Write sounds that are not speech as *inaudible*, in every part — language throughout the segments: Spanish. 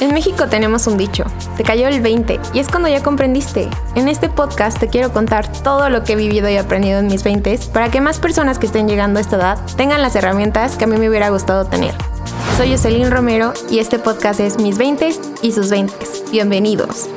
En México tenemos un dicho, te cayó el 20 y es cuando ya comprendiste. En este podcast te quiero contar todo lo que he vivido y aprendido en mis 20 para que más personas que estén llegando a esta edad tengan las herramientas que a mí me hubiera gustado tener. Soy Jocelyn Romero y este podcast es Mis 20 y sus 20. Bienvenidos.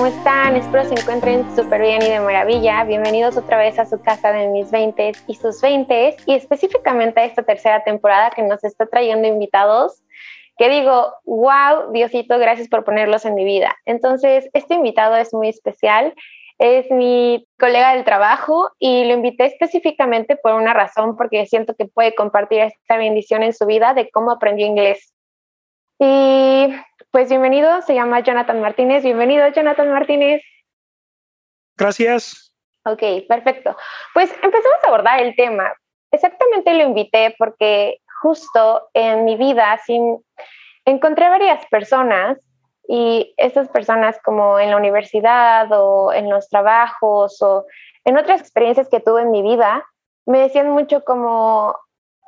¿Cómo están? Espero se encuentren súper bien y de maravilla. Bienvenidos otra vez a su casa de mis 20 y sus 20 y específicamente a esta tercera temporada que nos está trayendo invitados que digo, wow, Diosito, gracias por ponerlos en mi vida. Entonces, este invitado es muy especial, es mi colega del trabajo y lo invité específicamente por una razón, porque siento que puede compartir esta bendición en su vida de cómo aprendió inglés. Y pues bienvenido, se llama Jonathan Martínez. Bienvenido, Jonathan Martínez. Gracias. Ok, perfecto. Pues empezamos a abordar el tema. Exactamente lo invité porque justo en mi vida sin, encontré varias personas y estas personas como en la universidad o en los trabajos o en otras experiencias que tuve en mi vida, me decían mucho como,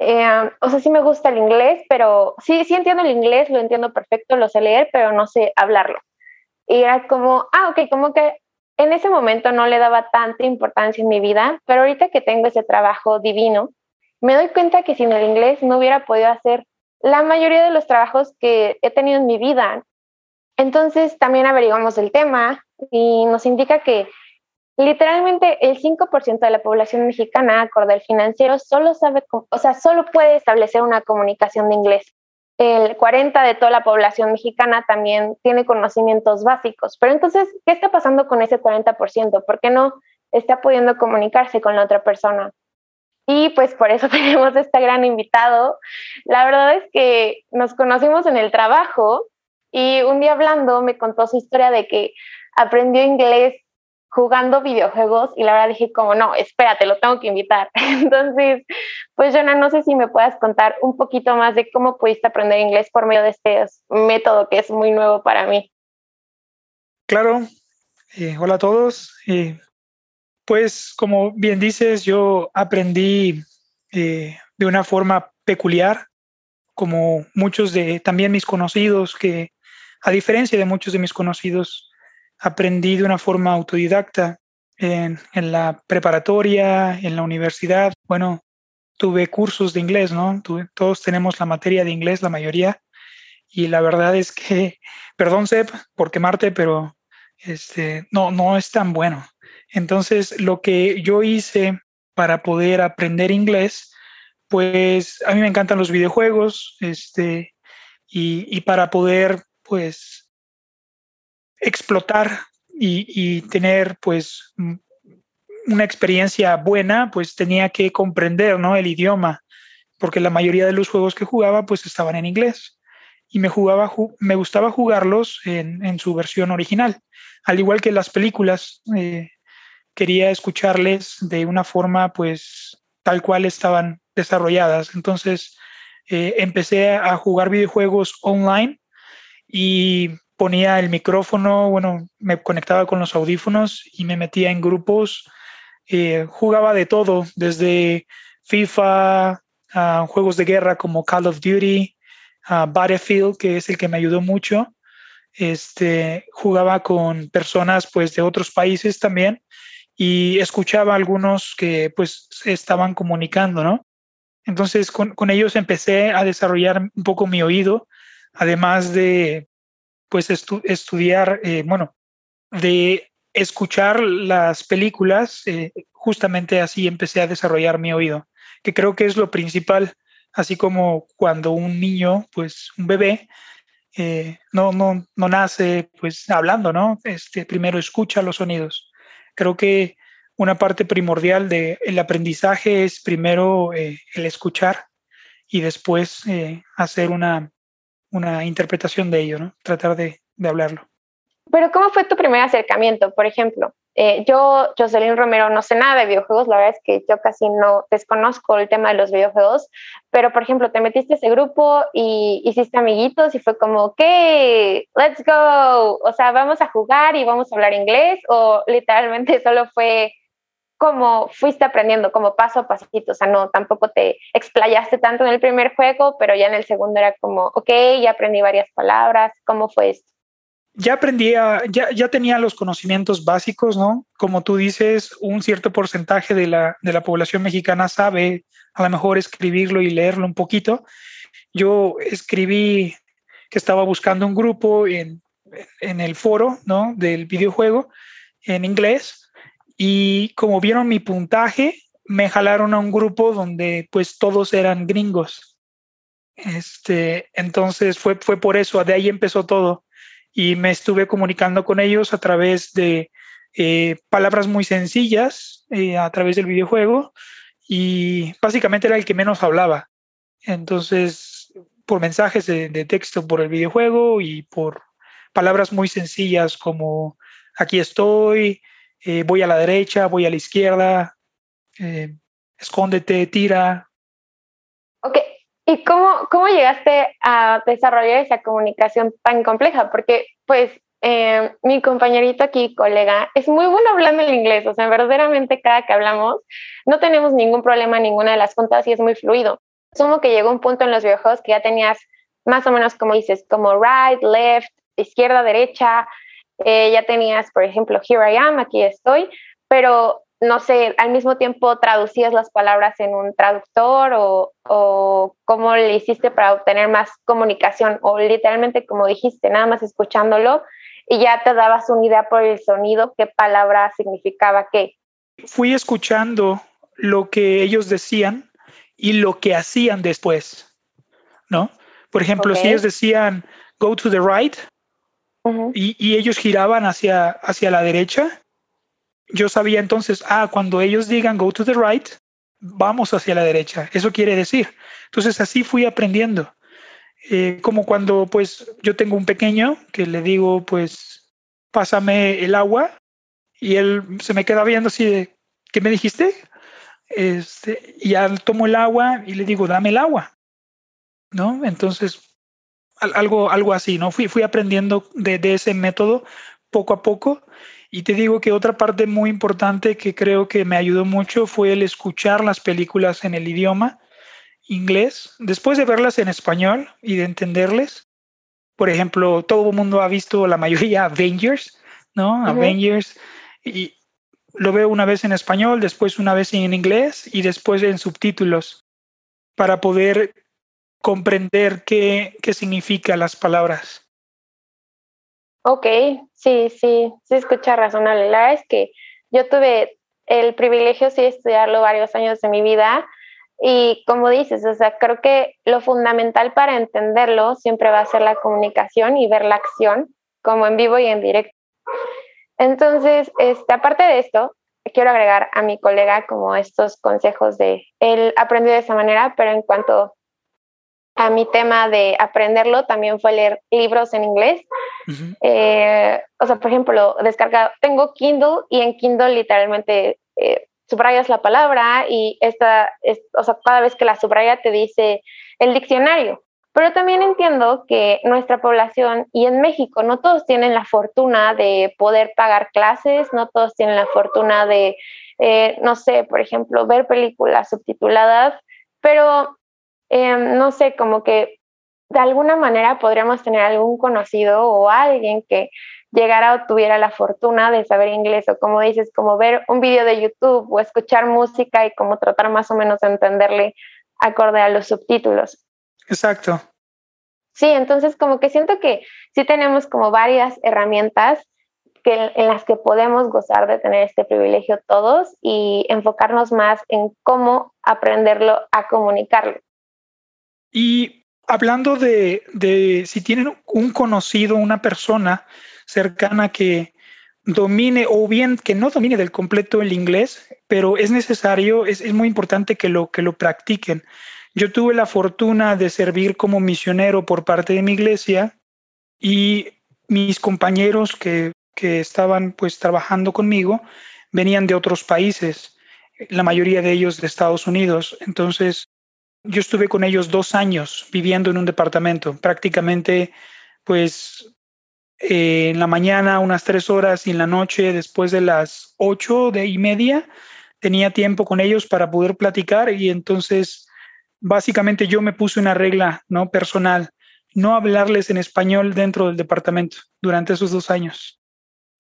eh, o sea, sí me gusta el inglés, pero sí, sí entiendo el inglés, lo entiendo perfecto, lo sé leer, pero no sé hablarlo. Y era como, ah, ok, como que en ese momento no le daba tanta importancia en mi vida, pero ahorita que tengo ese trabajo divino, me doy cuenta que sin el inglés no hubiera podido hacer la mayoría de los trabajos que he tenido en mi vida. Entonces también averiguamos el tema y nos indica que Literalmente el 5% de la población mexicana, acorde al financiero, solo sabe, o sea, solo puede establecer una comunicación de inglés. El 40% de toda la población mexicana también tiene conocimientos básicos. Pero entonces, ¿qué está pasando con ese 40%? ¿Por qué no está pudiendo comunicarse con la otra persona? Y pues por eso *laughs* tenemos este gran invitado. La verdad es que nos conocimos en el trabajo y un día hablando me contó su historia de que aprendió inglés jugando videojuegos y la verdad dije como, no, espérate, lo tengo que invitar. *laughs* Entonces, pues Jonah, no sé si me puedas contar un poquito más de cómo pudiste aprender inglés por medio de este método que es muy nuevo para mí. Claro, eh, hola a todos. Eh, pues como bien dices, yo aprendí eh, de una forma peculiar, como muchos de también mis conocidos, que a diferencia de muchos de mis conocidos, aprendí de una forma autodidacta en, la preparatoria, en la universidad. Bueno, tuve cursos de inglés, ¿no? todos tenemos la materia de inglés, la mayoría. Y la verdad es que, *laughs* perdón, Seb, por quemarte, pero este, no, no es tan bueno. Entonces, lo que yo hice para poder aprender inglés, pues a mí me encantan los videojuegos, este, y, y para poder, pues, explotar y, tener pues una experiencia buena, pues tenía que comprender ¿no? el idioma, porque la mayoría de los juegos que jugaba pues estaban en inglés y me, jugaba, me gustaba jugarlos en, su versión original. Al igual que las películas, eh, quería escucharles de una forma pues tal cual estaban desarrolladas. Entonces eh, empecé a jugar videojuegos online y ponía el micrófono, bueno, me conectaba con los audífonos y me metía en grupos. Eh, jugaba de todo, desde FIFA, a juegos de guerra como Call of Duty, a Battlefield, que es el que me ayudó mucho. Este, jugaba con personas pues de otros países también y escuchaba a algunos que pues estaban comunicando, ¿no? Entonces con, con ellos empecé a desarrollar un poco mi oído, además de pues estudiar, eh, bueno, de escuchar las películas, eh, justamente así empecé a desarrollar mi oído, que creo que es lo principal, así como cuando un niño, pues un bebé, eh, no, no, no nace pues hablando, ¿no? Este, primero escucha los sonidos. Creo que una parte primordial del aprendizaje es primero el escuchar y después hacer una, una interpretación de ello, ¿no? Tratar de, hablarlo. Pero ¿cómo fue tu primer acercamiento? Por ejemplo, eh, yo, Jocelyn Romero, no sé nada de videojuegos, la verdad es que yo casi no desconozco el tema de los videojuegos, pero por ejemplo, te metiste a ese grupo y hiciste amiguitos y fue como, ok, let's go, o sea, vamos a jugar y vamos a hablar inglés, o literalmente *laughs* solo fue como fuiste aprendiendo, como paso a pasito, o sea, no, tampoco te explayaste tanto en el primer juego, pero ya en el segundo era como, ok, ya aprendí varias palabras, ¿cómo fue esto? ya aprendía, ya, ya tenía los conocimientos básicos, ¿no? Como tú dices, un cierto porcentaje de la, de la población mexicana sabe a lo mejor escribirlo y leerlo un poquito. Yo escribí que estaba buscando un grupo en, en el foro, ¿no? Del videojuego en inglés y como vieron mi puntaje, me jalaron a un grupo donde pues todos eran gringos. Este, entonces fue, fue por eso, de ahí empezó todo y me estuve comunicando con ellos a través de eh, palabras muy sencillas, eh, a través del videojuego, y básicamente era el que menos hablaba. Entonces, por mensajes de, texto por el videojuego y por palabras muy sencillas como aquí estoy, eh, voy a la derecha, voy a la izquierda, escóndete, tira. Ok, ¿Y cómo, cómo llegaste a desarrollar esa comunicación tan compleja? Porque, pues, eh, mi compañerito aquí, colega, es muy bueno hablando el inglés. O sea, verdaderamente cada que hablamos no tenemos ningún problema en ninguna de las juntas y es muy fluido. Sumo que llegó un punto en los videojuegos que ya tenías más o menos como dices, como right, left, izquierda, derecha. Eh, ya tenías, por ejemplo, here I am, aquí estoy, pero no sé, al mismo tiempo traducías las palabras en un traductor o, o, cómo le hiciste para obtener más comunicación o literalmente como dijiste, nada más escuchándolo y ya te dabas una idea por el sonido qué palabra significaba qué. Fui escuchando lo que ellos decían y lo que hacían después, ¿no? Por ejemplo, si ellos decían go to the right y, ellos giraban hacia, hacia la derecha, yo sabía entonces, ah, cuando ellos digan go to the right, vamos hacia la derecha. Eso quiere decir. Entonces así fui aprendiendo. Eh, como cuando pues yo tengo un pequeño que le digo pues pásame el agua y él se me queda viendo así de, ¿qué me dijiste? Este, y ya tomo el agua y le digo, dame el agua. ¿No? Entonces, algo, algo así, ¿no? Fui, fui aprendiendo de, de ese método poco a poco y te digo que otra parte muy importante que creo que me ayudó mucho fue el escuchar las películas en el idioma inglés, después de verlas en español y de entenderles. Por ejemplo, todo el mundo ha visto la mayoría Avengers, ¿no? Avengers. Y lo veo una vez en español, después una vez en inglés y después en subtítulos para poder comprender qué, qué significan las palabras. Ok, sí, sí, sí escucha razonable. La es que yo tuve el privilegio sí de estudiarlo varios años de mi vida y como dices, o sea, creo que lo fundamental para entenderlo siempre va a ser la comunicación y ver la acción como en vivo y en directo. Entonces, este, aparte de esto, quiero agregar a mi colega como estos consejos de él aprendió de esa manera, pero en cuanto a mi tema de aprenderlo también fue leer libros en inglés. Eh, o sea, por ejemplo, descarga, tengo Kindle y en Kindle literalmente eh, subrayas la palabra y esta, o sea, cada vez que la subraya te dice el diccionario. Pero también entiendo que nuestra población y en México no todos tienen la fortuna de poder pagar clases, no todos tienen la fortuna de, eh, no sé, por ejemplo, ver películas subtituladas, pero Em, no sé, como que de alguna manera podríamos tener algún conocido o alguien que llegara o tuviera la fortuna de saber inglés o como dices, como ver un video de YouTube o escuchar música y como tratar más o menos de entenderle acorde a los subtítulos. Exacto. Sí, entonces como que siento que sí tenemos como varias herramientas que, en las que podemos gozar de tener este privilegio todos y enfocarnos más en cómo aprenderlo a comunicarlo. Y hablando de, si tienen un conocido, una persona cercana que domine o bien que no domine del completo el inglés, pero es necesario, es, es muy importante que lo, que lo practiquen. Yo tuve la fortuna de servir como misionero por parte de mi iglesia y mis compañeros que que estaban pues trabajando conmigo venían de otros países, la mayoría de ellos de Estados Unidos. Entonces, yo estuve con ellos dos años viviendo en un departamento, prácticamente pues eh, en la mañana unas tres horas y en la noche después de las ocho de y media tenía tiempo con ellos para poder platicar y entonces básicamente yo me puse una regla no personal no hablarles en español dentro del departamento durante esos dos años.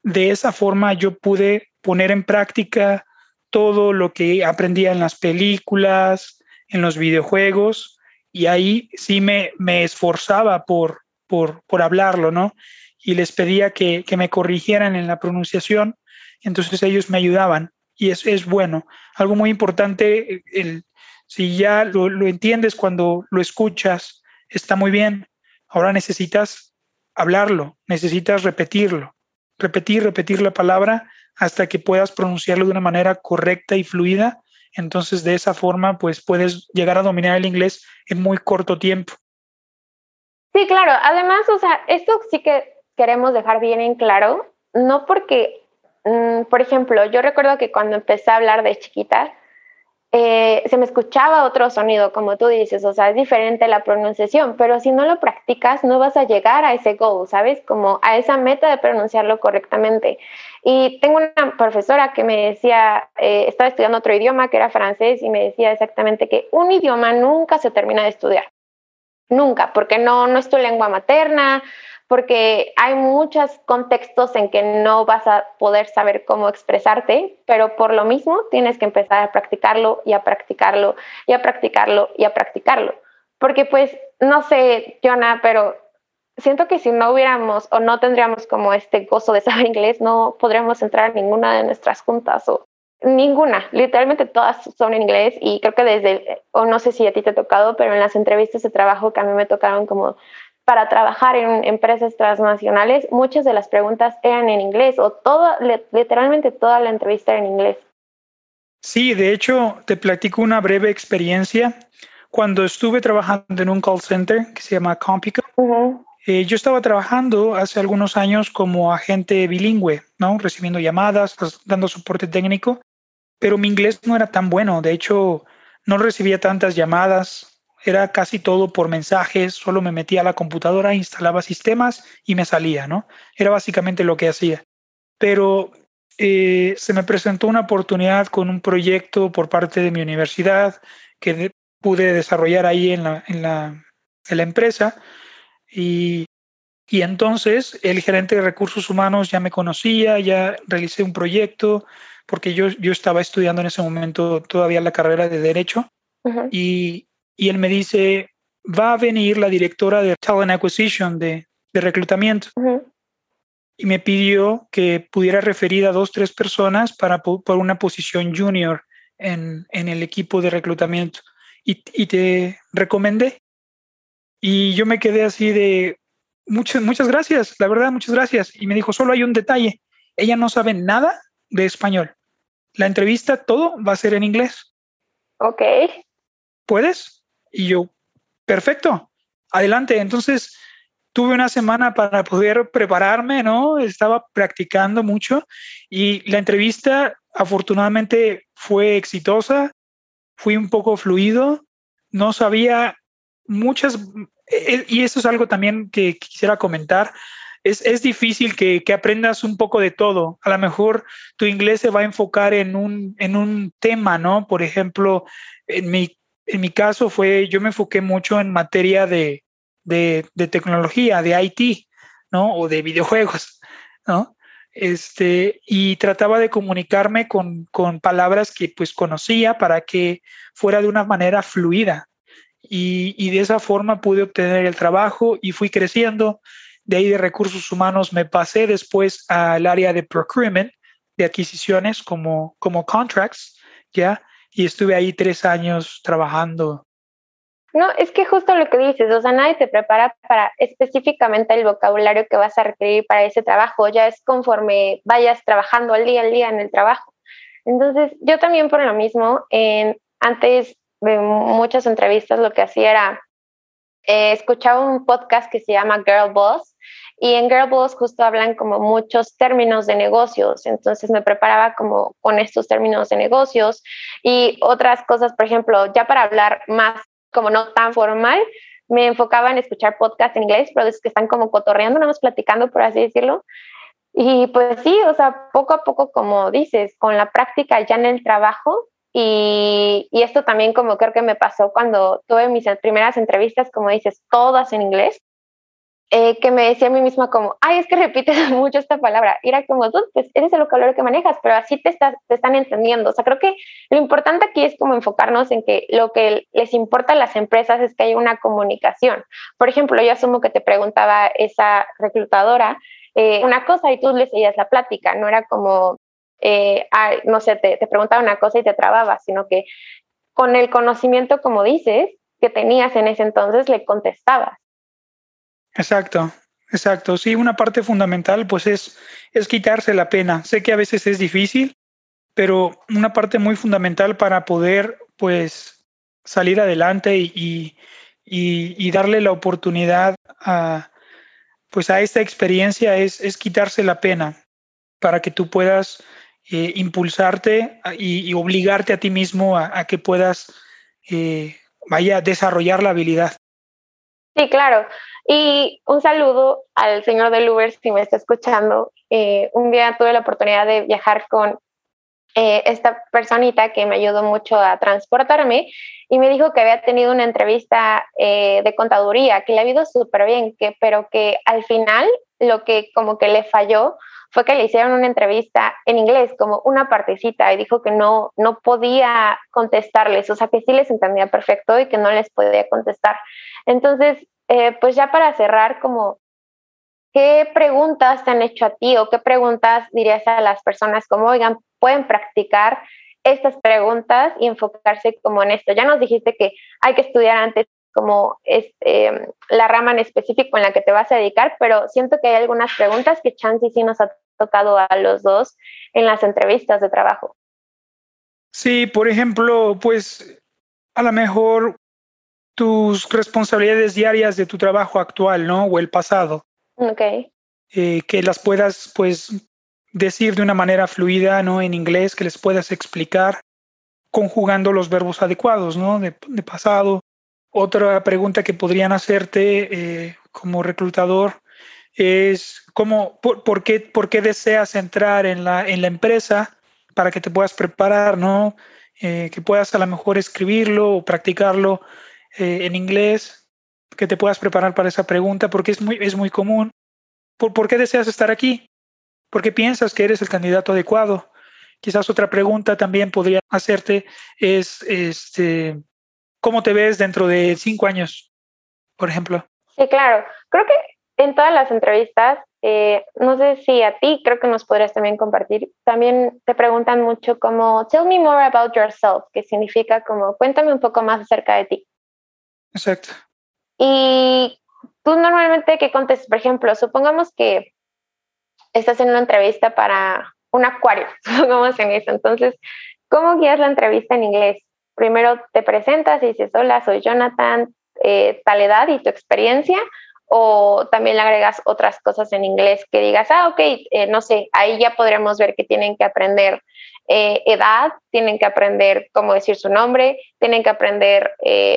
De esa forma yo pude poner en práctica todo lo que aprendía en las películas, en los videojuegos, y ahí sí me, me esforzaba por, por, por hablarlo, ¿no? Y les pedía que, que, me corrigieran en la pronunciación, entonces ellos me ayudaban, y eso es bueno. Algo muy importante, el, si ya lo, lo entiendes cuando lo escuchas, está muy bien, Ahora necesitas hablarlo, necesitas repetirlo, repetir, repetir la palabra hasta que puedas pronunciarlo de una manera correcta y fluida. Entonces, de esa forma, pues puedes llegar a dominar el inglés en muy corto tiempo. Sí, claro. Además, o sea, esto sí que queremos dejar bien en claro, no porque, mm, por ejemplo, yo recuerdo que cuando empecé a hablar de chiquita, eh, se me escuchaba otro sonido, como tú dices, o sea, es diferente la pronunciación, pero si no lo practicas, no vas a llegar a ese goal, ¿sabes? Como a esa meta de pronunciarlo correctamente. Y tengo una profesora que me decía, eh, estaba estudiando otro idioma que era francés y me decía exactamente que un idioma nunca se termina de estudiar. Nunca, porque no, no es tu lengua materna, porque hay muchos contextos en que no vas a poder saber cómo expresarte, pero por lo mismo tienes que empezar a practicarlo y a practicarlo y a practicarlo y a practicarlo. Porque pues, no sé, Jonah, pero siento que si no hubiéramos o no tendríamos como este gozo de saber inglés, no podríamos entrar a ninguna de nuestras juntas o ninguna, literalmente todas son en inglés y creo que desde, o no sé si a ti te ha tocado, pero en las entrevistas de trabajo que a mí me tocaron como para trabajar en empresas transnacionales, muchas de las preguntas eran en inglés o todo, literalmente toda la entrevista era en inglés. Sí, de hecho, te platico una breve experiencia. Cuando estuve trabajando en un call center que se llama Compico, eh, yo estaba trabajando hace algunos años como agente bilingüe, ¿no? Recibiendo llamadas, pues, dando soporte técnico, pero mi inglés no era tan bueno. De hecho, no recibía tantas llamadas, era casi todo por mensajes, solo me metía a la computadora, instalaba sistemas y me salía, ¿no? Era básicamente lo que hacía. Pero eh, se me presentó una oportunidad con un proyecto por parte de mi universidad que pude desarrollar ahí en la, en la, en la empresa y, y entonces el gerente de recursos humanos ya me conocía, ya realicé un proyecto porque yo, yo estaba estudiando en ese momento todavía la carrera de derecho y, y él me dice, va a venir la directora de Talent Acquisition, de, de reclutamiento. Y me pidió que pudiera referir a dos, tres personas para por una posición junior en, en el equipo de reclutamiento. Y, y, te recomendé. Y yo me quedé así de, muchas, muchas gracias, la verdad, muchas gracias. Y me dijo, solo hay un detalle, ella no sabe nada de español. La entrevista, todo va a ser en inglés. Ok. ¿Puedes? Y yo, perfecto, adelante. Entonces, tuve una semana para poder prepararme, ¿no? Estaba practicando mucho y la entrevista afortunadamente fue exitosa, fui un poco fluido, no sabía muchas, e, e, y eso es algo también que quisiera comentar. Es, es difícil que, que, aprendas un poco de todo. A lo mejor tu inglés se va a enfocar en un, en un tema, ¿no? Por ejemplo, en mi en mi caso fue, yo me enfoqué mucho en materia de, de, tecnología, de IT, ¿no? O de videojuegos, ¿no? Este, y trataba de comunicarme con, con palabras que pues conocía para que fuera de una manera fluida. Y, y, de esa forma pude obtener el trabajo y fui creciendo. De ahí de recursos humanos me pasé después al área de procurement, de adquisiciones como, como contracts, ¿ya? y estuve ahí tres años trabajando. No, es que justo lo que dices, o sea, nadie te prepara para específicamente el vocabulario que vas a requerir para ese trabajo, ya es conforme vayas trabajando al día al día en el trabajo. Entonces, yo también por lo mismo, antes de muchas entrevistas lo que hacía era eh, escuchaba un podcast que se llama Girl Boss y en Girl Boss justo hablan como muchos términos de negocios, entonces me preparaba como con estos términos de negocios y otras cosas, por ejemplo, ya para hablar más como no tan formal, me enfocaba en escuchar podcasts en inglés, pero es que están como cotorreando, nada más platicando, por así decirlo. Y pues sí, o sea, poco a poco, como dices, con la práctica ya en el trabajo, y, y, esto también como creo que me pasó cuando tuve mis primeras entrevistas, como dices, todas en inglés, eh, que me decía a mí misma como, ay, es que repites *laughs* mucho esta palabra. Y era como, tú, pues eres el vocabulario que manejas, pero así te, estás, te están entendiendo. O sea, creo que lo importante aquí es como enfocarnos en que lo que les importa a las empresas es que haya una comunicación. Por ejemplo, yo asumo que te preguntaba esa reclutadora eh, una cosa y tú le seguías la plática, no era como, eh, no sé, te, preguntaba una cosa y te trababa, sino que con el conocimiento, como dices, que tenías en ese entonces, le contestabas. Exacto, exacto. Sí, una parte fundamental pues es, es quitarse la pena. Sé que a veces es difícil, pero una parte muy fundamental para poder pues salir adelante y, y, y darle la oportunidad a, pues a esta experiencia es, es quitarse la pena para que tú puedas eh, impulsarte y, obligarte a ti mismo a, que puedas eh, vaya desarrollar la habilidad. Sí, claro. Y un saludo al señor del Uber si me está escuchando. Eh, un día tuve la oportunidad de viajar con eh, esta personita que me ayudó mucho a transportarme y me dijo que había tenido una entrevista eh, de contaduría, que le ha ido súper bien, que, pero que al final lo que como que le falló fue que le hicieron una entrevista en inglés, como una partecita, y dijo que no, no podía contestarles, o sea, que sí les entendía perfecto y que no les podía contestar. Entonces, eh, pues ya para cerrar, como, ¿qué preguntas te han hecho a ti o qué preguntas dirías a las personas como, oigan, pueden practicar estas preguntas y enfocarse como en esto? Ya nos dijiste que hay que estudiar antes como este, la rama en específico en la que te vas a dedicar, pero siento que hay algunas preguntas que Chansey sí nos ha tocado a los dos en las entrevistas de trabajo. Sí, por ejemplo, pues a lo mejor tus responsabilidades diarias de tu trabajo actual, ¿no? O el pasado. Ok. Eh, que las puedas, pues, decir de una manera fluida, ¿no? En inglés, que les puedas explicar conjugando los verbos adecuados, ¿no? De, pasado. Otra pregunta que podrían hacerte eh, como reclutador es cómo, por, qué, por qué deseas entrar en la, en la empresa para que te puedas preparar, ¿no? Eh, que puedas a lo mejor escribirlo o practicarlo eh, en inglés, que te puedas preparar para esa pregunta, porque es muy, es muy común. ¿Por, ¿Por qué deseas estar aquí? ¿Por qué piensas que eres el candidato adecuado? Quizás otra pregunta también podría hacerte es, este, ¿cómo te ves dentro de cinco años, por ejemplo? Sí, claro. Creo que en todas las entrevistas, eh, no sé si a ti, creo que nos podrías también compartir, también te preguntan mucho como, tell me more about yourself, que significa como, cuéntame un poco más acerca de ti. Exacto. Y tú normalmente, ¿qué contestas? Por ejemplo, supongamos que estás en una entrevista para un acuario, *laughs* supongamos en eso. Entonces, ¿cómo guías la entrevista en inglés? Primero te presentas y dices, hola, soy Jonathan, eh, tal edad y tu experiencia, o también le agregas otras cosas en inglés que digas, ah, ok, eh, no sé, ahí ya podremos ver que tienen que aprender eh, edad, tienen que aprender cómo decir su nombre, tienen que aprender,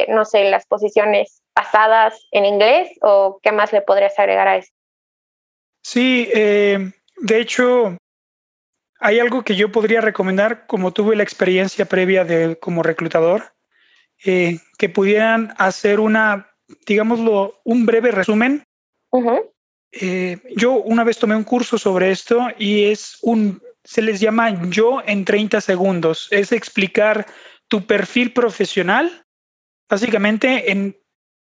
no sé, las posiciones pasadas en inglés o qué más le podrías agregar a eso. Sí, de hecho, hay algo que yo podría recomendar, como tuve la experiencia previa de, como reclutador, que pudieran hacer una digámoslo, un breve resumen. Eh, yo una vez tomé un curso sobre esto y es un, se les llama yo en 30 segundos. Es explicar tu perfil profesional básicamente en,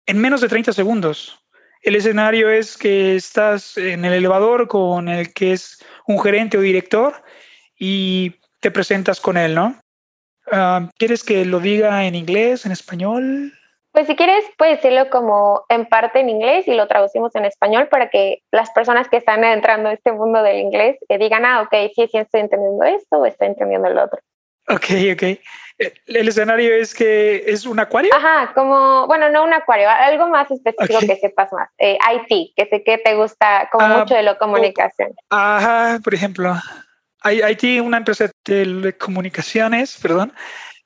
en menos de 30 segundos. El escenario es que estás en el elevador con el que es un gerente o director y te presentas con él, ¿no? Ah, ¿Quieres que lo diga en inglés, en español? Pues si quieres, puedes decirlo como en parte en inglés y lo traducimos en español para que las personas que están entrando a este mundo del inglés eh, digan, ah, ok, sí, sí estoy entendiendo esto o estoy entendiendo el otro. Ok, ok. El escenario es que es un acuario. Ajá, como, bueno, no un acuario, algo más específico que sepas más. Eh, IT, que sé que te gusta como ah, mucho de la comunicación. Ajá, por ejemplo, IT, una empresa de telecomunicaciones, perdón.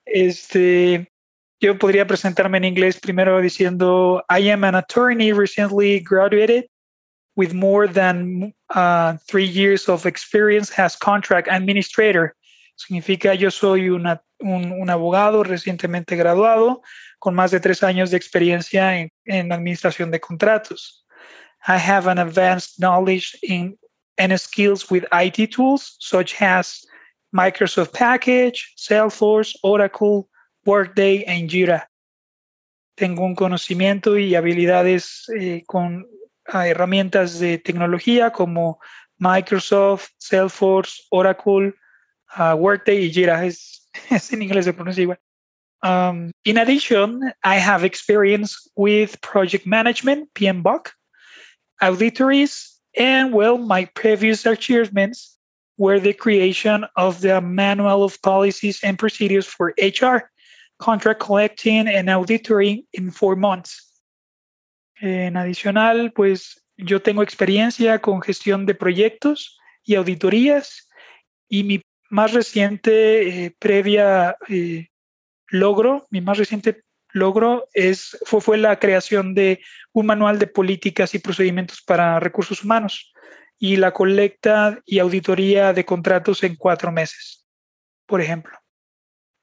Este, yo podría presentarme en inglés primero diciendo, I am an attorney recently graduated with more than uh, three years of experience as contract administrator. Significa yo soy un, un, abogado recientemente graduado con más de tres años de experiencia en, en administración de contratos. I have an advanced knowledge in and skills with IT tools such as Microsoft Package, Salesforce, Oracle, Workday and Jira. Tengo un conocimiento y habilidades eh, con herramientas de tecnología como Microsoft, Salesforce, Oracle, uh, Workday y Jira. Es, *laughs* es, en inglés se pronuncia igual. Um, in addition, I have experience with project management, PMBOK, auditories, and well, my previous achievements were the creation of the manual of policies and procedures for HR, contract collecting and auditoring in four months. En adicional, pues yo tengo experiencia con gestión de proyectos y auditorías y mi más reciente eh, previa eh, logro, mi más reciente logro es, fue, fue la creación de un manual de políticas y procedimientos para recursos humanos y la colecta y auditoría de contratos en cuatro meses, por ejemplo.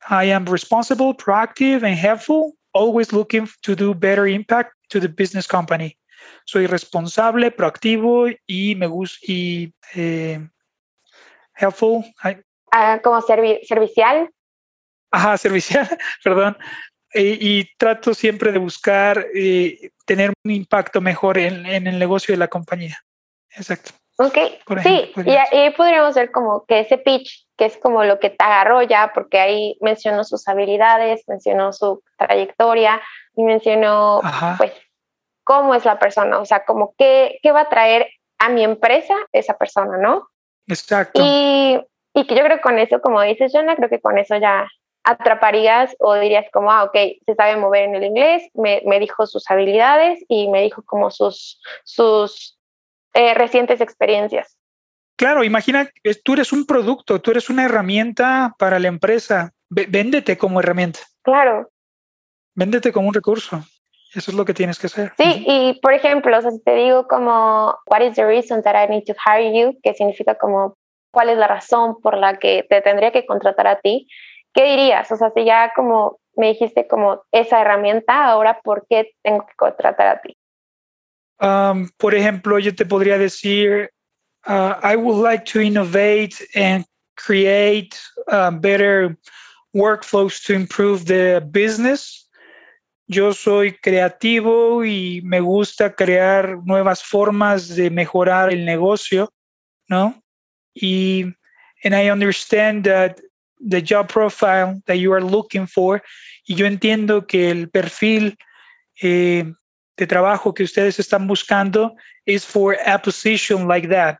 I am responsible, proactive, and helpful, always looking to do better impact to the business company. Soy responsable, proactivo y me gusta y eh, helpful. Ah, como servicial. Ajá, servicial, *laughs* perdón. Y, trato siempre de buscar eh, tener un impacto mejor en, en, el negocio de la compañía. Exacto. Ok, sí, y ahí podríamos ver como que ese pitch, que es como lo que te agarró ya, porque ahí mencionó sus habilidades, mencionó su trayectoria y mencionó pues cómo es la persona, o sea, como qué, qué va a traer a mi empresa esa persona, ¿no? Exacto. Y, y que yo creo que con eso, como dices, Jonah, creo que con eso ya atraparías o dirías como, ah, ok, se sabe mover en el inglés, me, me dijo sus habilidades y me dijo como sus, sus eh, recientes experiencias. Claro, imagina, tú eres un producto, tú eres una herramienta para la empresa. véndete como herramienta. Claro. Véndete como un recurso. Eso es lo que tienes que hacer. Sí, y por ejemplo, o sea, si te digo como, what is the reason that I need to hire you, que significa como, cuál es la razón por la que te tendría que contratar a ti, ¿qué dirías? O sea, si ya como me dijiste como esa herramienta, ahora, ¿por qué tengo que contratar a ti? Um, por ejemplo, yo te podría decir, uh, I would like to innovate and create uh, better workflows to improve the business yo soy creativo y me gusta crear nuevas formas de mejorar el negocio, ¿no? Y and I understand that the job profile that you are looking for y yo entiendo que el perfil eh, de trabajo que ustedes están buscando is for a position like that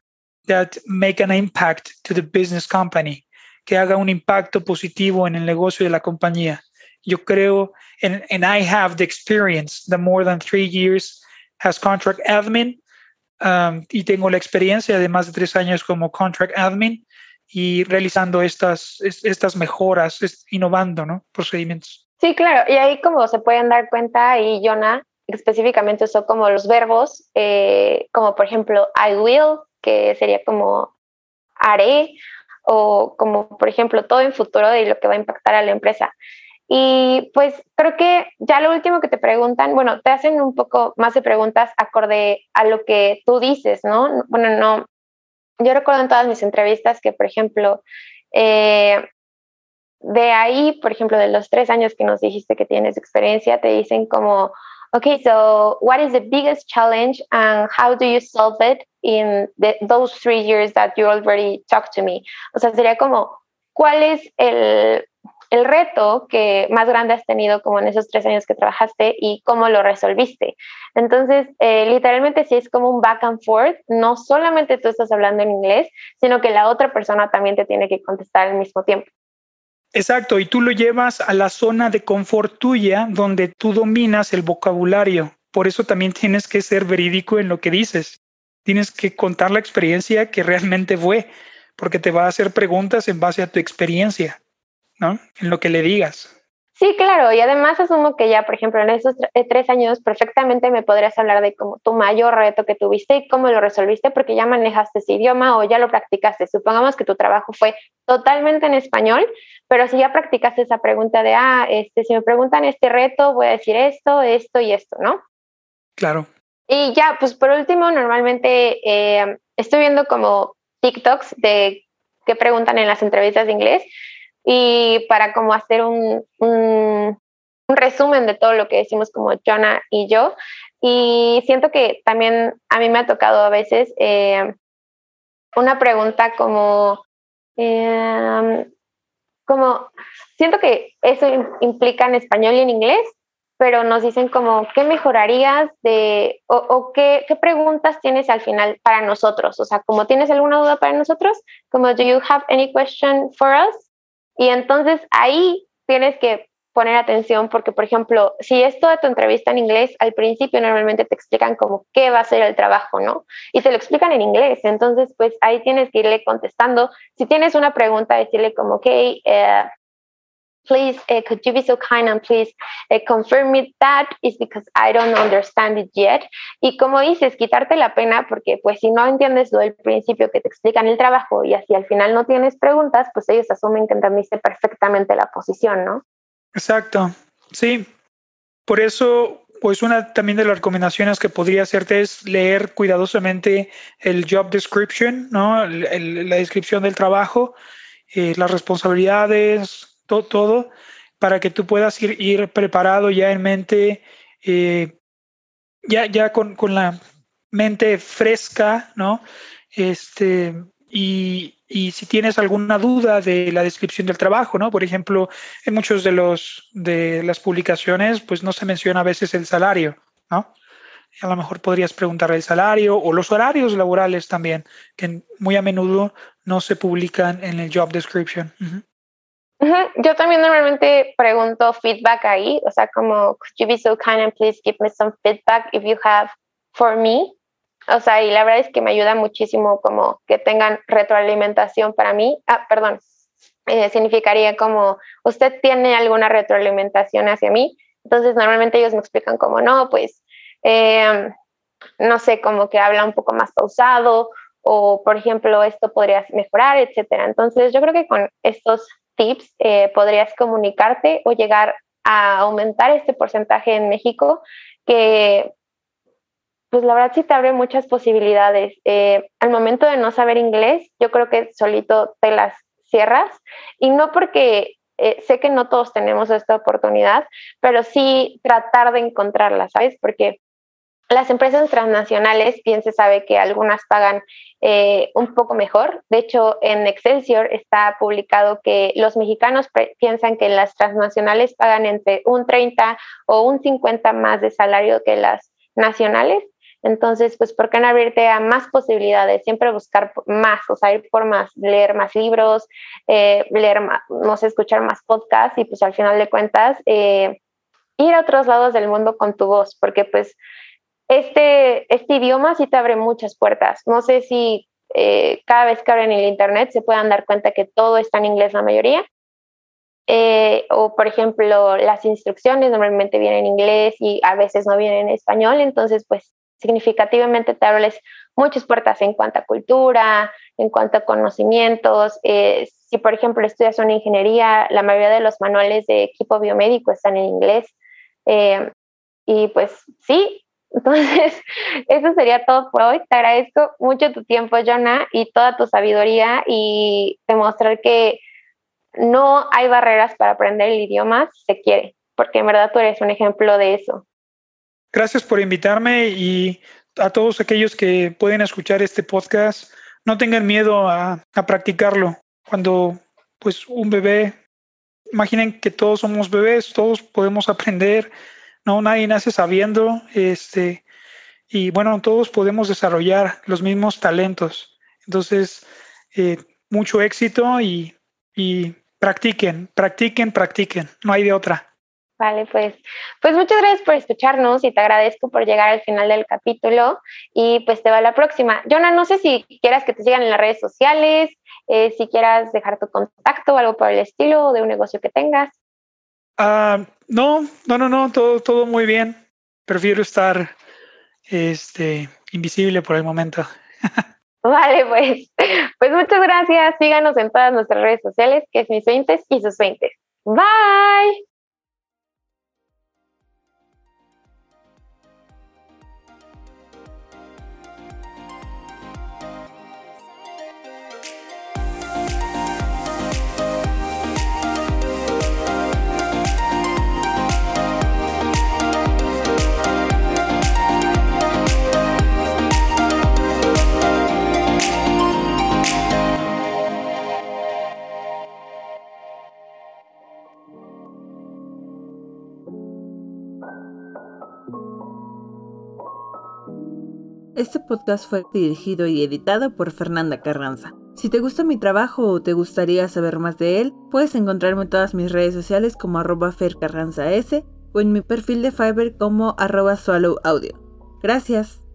that make an impact to the business company, que haga un impacto positivo en el negocio de la compañía. Yo creo and, and I have the experience, the more than three years as contract admin, um, y tengo la experiencia de más de tres años como contract admin y realizando estas, estas mejoras, innovando ¿no? procedimientos. Sí, claro, y ahí como se pueden dar cuenta, y Jonah específicamente usó como los verbos, eh, como por ejemplo I will, que sería como haré, o como por ejemplo todo en futuro de lo que va a impactar a la empresa. Y pues creo que ya lo último que te preguntan, bueno, te hacen un poco más de preguntas acorde a lo que tú dices, ¿no? Bueno, no, yo recuerdo en todas mis entrevistas que, por ejemplo, eh, de ahí, por ejemplo, de los tres años que nos dijiste que tienes experiencia, te dicen como, okay, so what is the biggest challenge and how do you solve it in the, those three years that you already talked to me? O sea, sería como, ¿cuál es el el reto que más grande has tenido como en esos tres años que trabajaste y cómo lo resolviste. Entonces, eh, literalmente sí es como un back and forth, no solamente tú estás hablando en inglés, sino que la otra persona también te tiene que contestar al mismo tiempo. Exacto, y tú lo llevas a la zona de confort tuya donde tú dominas el vocabulario. Por eso también tienes que ser verídico en lo que dices. Tienes que contar la experiencia que realmente fue, porque te va a hacer preguntas en base a tu experiencia, ¿no? En lo que le digas. Sí, claro, y además asumo que ya, por ejemplo, en esos tres años perfectamente me podrías hablar de como tu mayor reto que tuviste y cómo lo resolviste porque ya manejaste ese idioma o ya lo practicaste. Supongamos que tu trabajo fue totalmente en español, pero si ya practicaste esa pregunta de, ah, este, si me preguntan este reto, voy a decir esto, esto y esto, ¿no? Claro. Y ya, pues por último, normalmente eh, estoy viendo como TikToks de qué preguntan en las entrevistas de inglés y para como hacer un, un, resumen de todo lo que decimos como Jonah y yo. Y siento que también a mí me ha tocado a veces eh, una pregunta como, eh, como, siento que eso implica en español y en inglés, pero nos dicen como, ¿qué mejorarías de, o, o qué, qué, preguntas tienes al final para nosotros? O sea, como tienes alguna duda para nosotros, como, ¿do you have any question for us? Y entonces ahí tienes que poner atención porque, por ejemplo, si es toda tu entrevista en inglés, al principio normalmente te explican como qué va a ser el trabajo, ¿no? Y te lo explican en inglés. Entonces, pues ahí tienes que irle contestando. Si tienes una pregunta, decirle como, ok, eh, please, uh, could you be so kind and please uh, confirm me that is because I don't understand it yet. Y como dices, quitarte la pena, porque pues si no entiendes lo del principio que te explican el trabajo y así al final no tienes preguntas, pues ellos asumen que entendiste perfectamente la posición, ¿no? Exacto, sí. Por eso, pues una también de las recomendaciones que podría hacerte es leer cuidadosamente el job description, ¿no? la descripción del trabajo, eh, las responsabilidades, todo, para que tú puedas ir, preparado ya en mente, eh, ya, ya con, con, la mente fresca, ¿no? Este, y, y, si tienes alguna duda de la descripción del trabajo, ¿no? Por ejemplo, en muchos de los de las publicaciones, pues no se menciona a veces el salario, ¿no? A lo mejor podrías preguntar el salario o los horarios laborales también, que muy a menudo no se publican en el job description. Yo también normalmente pregunto feedback ahí, o sea, como, could you be so kind and please give me some feedback if you have for me? O sea, y la verdad es que me ayuda muchísimo como que tengan retroalimentación para mí. Ah, perdón, eh, significaría como, ¿usted tiene alguna retroalimentación hacia mí? Entonces, normalmente ellos me explican como, no, pues, em, no sé, como que habla un poco más pausado o, por ejemplo, esto podría mejorar, etcétera. Entonces, yo creo que con estos tips eh, podrías comunicarte o llegar a aumentar este porcentaje en México que pues la verdad sí te abre muchas posibilidades. Eh, al momento de no saber inglés, yo creo que solito te las cierras y no porque eh, sé que no todos tenemos esta oportunidad, pero sí tratar de encontrarla, ¿sabes? Porque las empresas transnacionales, bien se sabe que algunas pagan eh, un poco mejor. De hecho, en Excelsior está publicado que los mexicanos piensan que las transnacionales pagan entre un 30 o un 50 más de salario que las nacionales. Entonces, pues, ¿por qué no abrirte a más posibilidades? Siempre buscar más, o sea, ir por más, leer más libros, eh, leer más, no sé, escuchar más podcasts y pues al final de cuentas, eh, ir a otros lados del mundo con tu voz, porque pues este, este idioma sí te abre muchas puertas. No sé si eh, cada vez que abren el Internet se puedan dar cuenta que todo está en inglés la mayoría. Eh, o, por ejemplo, las instrucciones normalmente vienen en inglés y a veces no vienen en español. Entonces, pues significativamente te abres muchas puertas en cuanto a cultura, en cuanto a conocimientos. Eh, si, por ejemplo, estudias una ingeniería, la mayoría de los manuales de equipo biomédico están en inglés. y pues sí, entonces, *laughs* eso sería todo por hoy. Te agradezco mucho tu tiempo, Jonah, y toda tu sabiduría y demostrar que no hay barreras para aprender el idioma si se quiere, porque en verdad tú eres un ejemplo de eso. Gracias por invitarme y a todos aquellos que pueden escuchar este podcast, no tengan miedo a, a practicarlo. Cuando pues un bebé, imaginen que todos somos bebés, todos podemos aprender no, nadie nace sabiendo, este, y bueno, todos podemos desarrollar los mismos talentos. Entonces, eh, mucho éxito y, y Practiquen, practiquen, practiquen. No hay de otra. Vale, pues, pues muchas gracias por escucharnos y te agradezco por llegar al final del capítulo y pues te va la próxima. Jonah, no sé si quieras que te sigan en las redes sociales, eh, si quieras dejar tu contacto o algo por el estilo de un negocio que tengas. Ah, no, no, no, no, todo, todo muy bien. Prefiero estar este, invisible por el momento. *laughs* Vale, pues, pues muchas gracias. Síganos en todas nuestras redes sociales, que es mis 20 y sus 20. Bye. Podcast fue dirigido y editado por Fernanda Carranza. Si te gusta mi trabajo o te gustaría saber más de él, puedes encontrarme en todas mis redes sociales como arroba fercarranzas o en mi perfil de Fiverr como arroba swallow audio. Gracias.